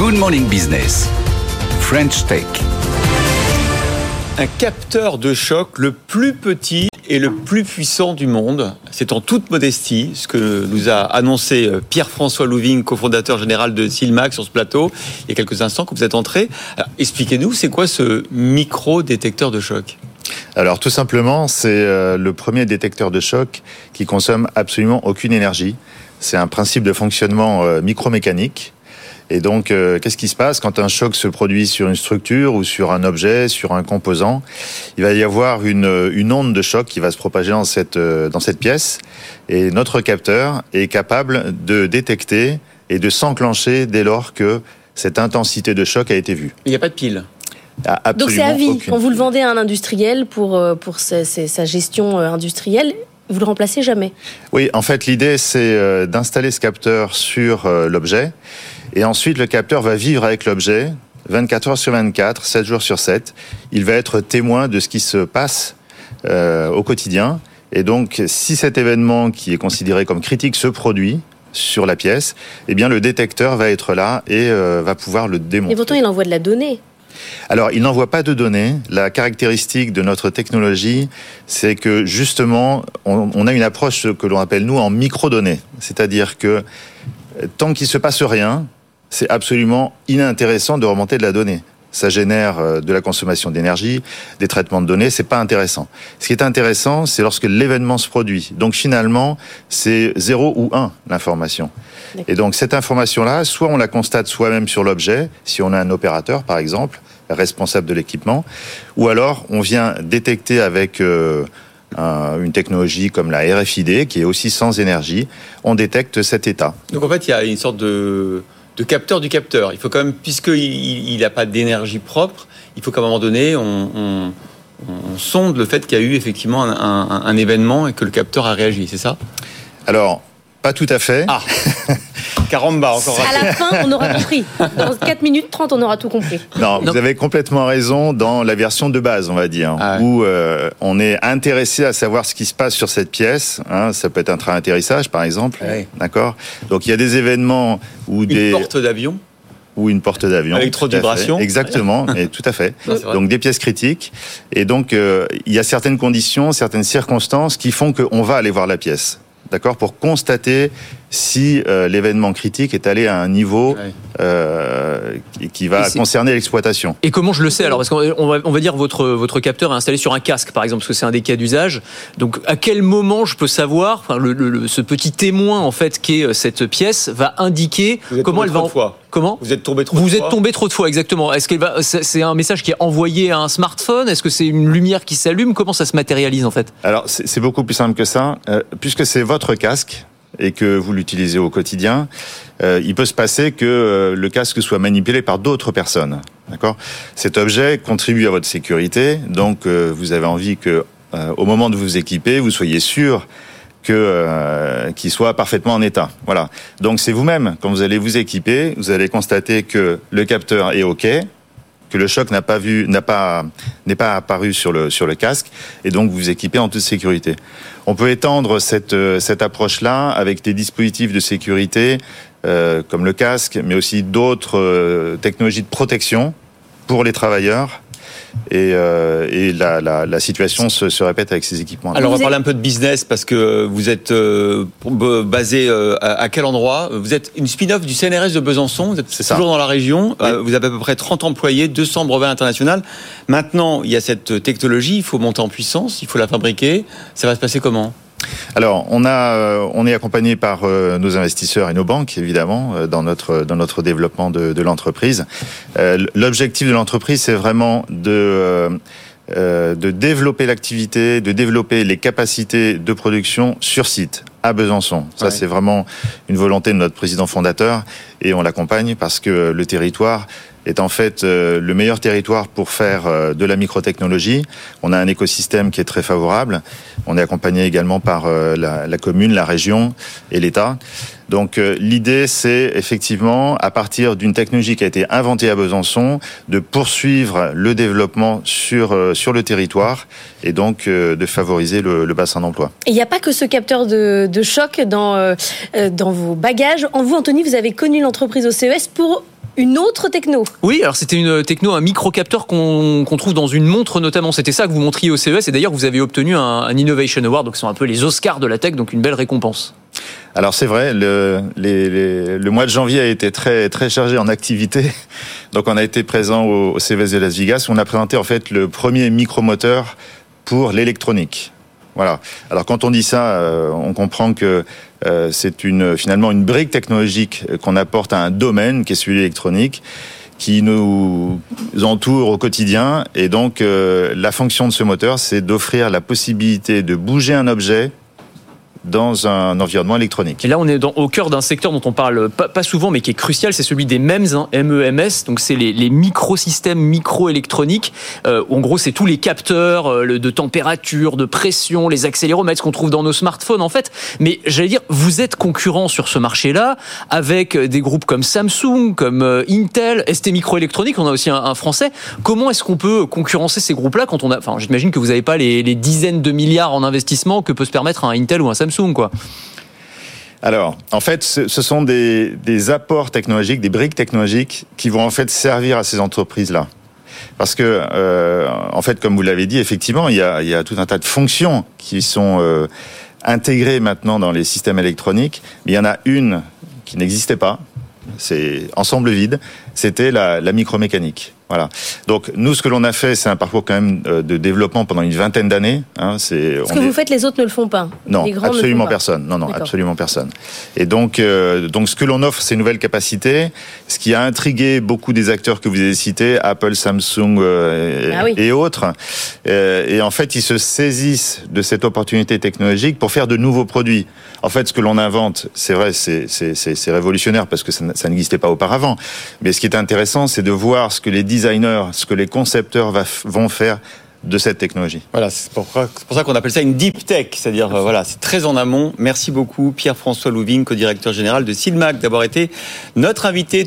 Good Morning Business. French Tech. Un capteur de choc le plus petit et le plus puissant du monde. C'est en toute modestie ce que nous a annoncé euh, Pierre-François Louving, cofondateur général de Silmax sur ce plateau, il y a quelques instants que vous êtes entré. Expliquez-nous, c'est quoi ce micro-détecteur de choc? Alors tout simplement, c'est euh, le premier détecteur de choc qui consomme absolument aucune énergie. C'est un principe de fonctionnement euh, micromécanique et donc, euh, qu'est-ce qui se passe quand un choc se produit sur une structure ou sur un objet, sur un composant? Il va y avoir une, une onde de choc qui va se propager dans cette, euh, dans cette pièce. Et notre capteur est capable de détecter et de s'enclencher dès lors que cette intensité de choc a été vue. Il n'y a pas de pile ah, Donc c'est à vie. Quand vous le vendez à un industriel pour, euh, pour sa, sa gestion industrielle, vous le remplacez jamais Oui, en fait, l'idée, c'est d'installer ce capteur sur l'objet et ensuite, le capteur va vivre avec l'objet 24 heures sur 24, 7 jours sur 7. Il va être témoin de ce qui se passe euh, au quotidien. Et donc, si cet événement qui est considéré comme critique se produit, sur la pièce, eh bien le détecteur va être là et euh, va pouvoir le démontrer. Et pourtant, il envoie de la donnée. Alors, il n'envoie pas de données. La caractéristique de notre technologie, c'est que justement, on, on, a une approche que l'on appelle nous en microdonnées. C'est-à-dire que tant qu'il se passe rien, c'est absolument inintéressant de remonter de la donnée. Ça génère euh, de la consommation d'énergie, des traitements de données, c'est pas intéressant. Ce qui est intéressant, c'est lorsque l'événement se produit. Donc finalement, c'est 0 ou 1 l'information. Et donc cette information-là, soit on la constate soi-même sur l'objet, si on a un opérateur par exemple, responsable de l'équipement, ou alors on vient détecter avec euh, une technologie comme la RFID, qui est aussi sans énergie, on détecte cet état. Donc en fait, il y a une sorte de de capteur du capteur. Il faut quand même, puisqu'il n'a pas d'énergie propre, il faut qu'à un moment donné, on, sonde le fait qu'il y a eu effectivement un, événement et que le capteur a réagi, c'est ça? Alors, pas tout à fait. Ah Caramba, encore À la fin, on aura compris. Dans 4 minutes 30, on aura tout compris. Non, vous avez complètement raison dans la version de base, on va dire, ah où euh, on est intéressé à savoir ce qui se passe sur cette pièce. Hein, ça peut être un train d'atterrissage, par exemple. D'accord Donc il y a des événements où des... portes d'avion ou une porte d'avion. Électro-vibration. Exactement, et tout à fait. donc des pièces critiques. Et donc euh, il y a certaines conditions, certaines circonstances qui font qu'on va aller voir la pièce d'accord, pour constater si euh, l'événement critique est allé à un niveau euh, qui va concerner l'exploitation. Et comment je le sais alors Parce qu'on va, on va dire votre votre capteur est installé sur un casque, par exemple, parce que c'est un des cas d'usage. Donc, à quel moment je peux savoir, enfin, le, ce petit témoin en fait qui est euh, cette pièce va indiquer comment elle va. Fois. Comment Vous êtes tombé trop Vous de êtes tombé trop de fois, exactement. Est-ce qu'elle va C'est un message qui est envoyé à un smartphone? Est-ce que c'est une lumière qui s'allume? Comment ça se matérialise en fait? Alors, c'est beaucoup plus simple que ça, puisque c'est votre casque et que vous l'utilisez au quotidien, euh, il peut se passer que euh, le casque soit manipulé par d'autres personnes. D'accord? Cet objet contribue à votre sécurité, donc euh, vous avez envie que, au moment de vous équiper, vous soyez sûr que qu'il soit parfaitement en état. Voilà. Donc c'est vous-même quand vous allez vous équiper, vous allez constater que le capteur est OK, que le choc n'a pas vu, n'a pas, n'est pas apparu sur le, sur le casque, et donc vous équipez en toute sécurité. On peut étendre cette, euh, cette approche-là avec des dispositifs de sécurité, euh, comme le casque, mais aussi d'autres euh, technologies de protection pour les travailleurs et, euh, et la, la, la, situation se, se, répète avec ces équipements. Alors on va parler un peu de business parce que vous êtes euh, basé euh, à, quel endroit? Vous êtes une spin-off du CNRS de Besançon, vous êtes toujours dans la région, vous avez à peu près 30 employés, 200 brevets internationaux. Maintenant, il y a cette technologie, il faut monter en puissance, il faut la fabriquer. Ça va se passer comment? Alors, on a, euh, on est accompagné par euh, nos investisseurs et nos banques, évidemment, euh, dans notre dans notre développement de, de l'entreprise. L'objectif de l'entreprise, c'est vraiment de de développer l'activité, de développer les capacités de production sur site à Besançon. Ça, c'est vraiment une volonté de notre président fondateur et on l'accompagne parce que le territoire est en fait euh, le meilleur territoire pour faire euh, de la microtechnologie. On a un écosystème qui est très favorable. On est accompagné également par euh, la, commune, la région et l'État. Donc l'idée, c'est effectivement, à partir d'une technologie qui a été inventée à Besançon, de poursuivre le développement sur, sur le territoire et donc de favoriser le, le bassin d'emploi. Il n'y a pas que ce capteur de, de choc dans, dans vos bagages. En vous, Anthony, vous avez connu l'entreprise au CES pour Une autre techno Oui, alors c'était une techno, un microcapteur qu'on trouve dans une montre notamment. C'était ça que vous montriez au CES et d'ailleurs vous avez obtenu un, Innovation Award, donc ce sont un peu les Oscars de la tech, donc une belle récompense. Alors c'est vrai, le, le, mois de janvier a été très très chargé en activité. Donc on a été présent au, au CES de Las Vegas où on a présenté en fait le premier micromoteur pour l'électronique. Voilà. Alors quand on dit ça, euh, on comprend que euh, c'est une finalement une brique technologique qu'on apporte à un domaine qui est celui électronique qui nous entoure au quotidien. Et donc, euh, la fonction de ce moteur, c'est d'offrir la possibilité de bouger un objet dans un environnement électronique. Et là, on est au cœur d'un secteur dont on parle pas, souvent, mais qui est crucial, c'est celui des MEMS, hein, MEMS. Donc, c'est les, microsystèmes microélectroniques. Euh, en gros, c'est tous les capteurs euh, de température, de pression, les accéléromètres qu'on trouve dans nos smartphones, en fait. Mais j'allais dire, vous êtes concurrent sur ce marché-là avec des groupes comme Samsung, comme euh, Intel, ST Microélectronique. On a aussi un, français. Comment est-ce qu'on peut concurrencer ces groupes-là quand on a, enfin, j'imagine que vous n'avez pas les, les dizaines de milliards en investissement que peut se permettre un Intel ou un Samsung Alors, en fait, ce, sont des, apports technologiques, des briques technologiques qui vont en fait servir à ces entreprises-là. Parce que, euh, en fait, comme vous l'avez dit, effectivement, il y, a, tout un tas de fonctions qui sont euh, intégrées maintenant dans les systèmes électroniques, mais il y en a une qui n'existait pas, c'est ensemble vide, c'était la micromécanique. Voilà. Donc nous, ce que l'on a fait, c'est un parcours quand même euh, de développement pendant une vingtaine d'années. Hein, c'est ce que vous faites, les autres ne le font pas. Non, absolument personne. Non, non, absolument personne. Et donc, euh, donc ce que l'on offre, c'est une nouvelle capacité. Ce qui a intrigué beaucoup des acteurs que vous avez cités, Apple, Samsung euh, ah et autres. et en fait, ils se saisissent de cette opportunité technologique pour faire de nouveaux produits. En fait, ce que l'on invente, c'est vrai, c'est révolutionnaire parce que ça, ça n'existait pas auparavant. Mais ce qui est intéressant, c'est de voir ce que les designers, ce que les concepteurs vont faire de cette technologie. Voilà, c'est pour, ça qu'on appelle ça une deep tech, c'est-à-dire euh, voilà, c'est très en amont. Merci beaucoup Pierre-François Louvin, co-directeur général de Silmac, d'avoir été notre invité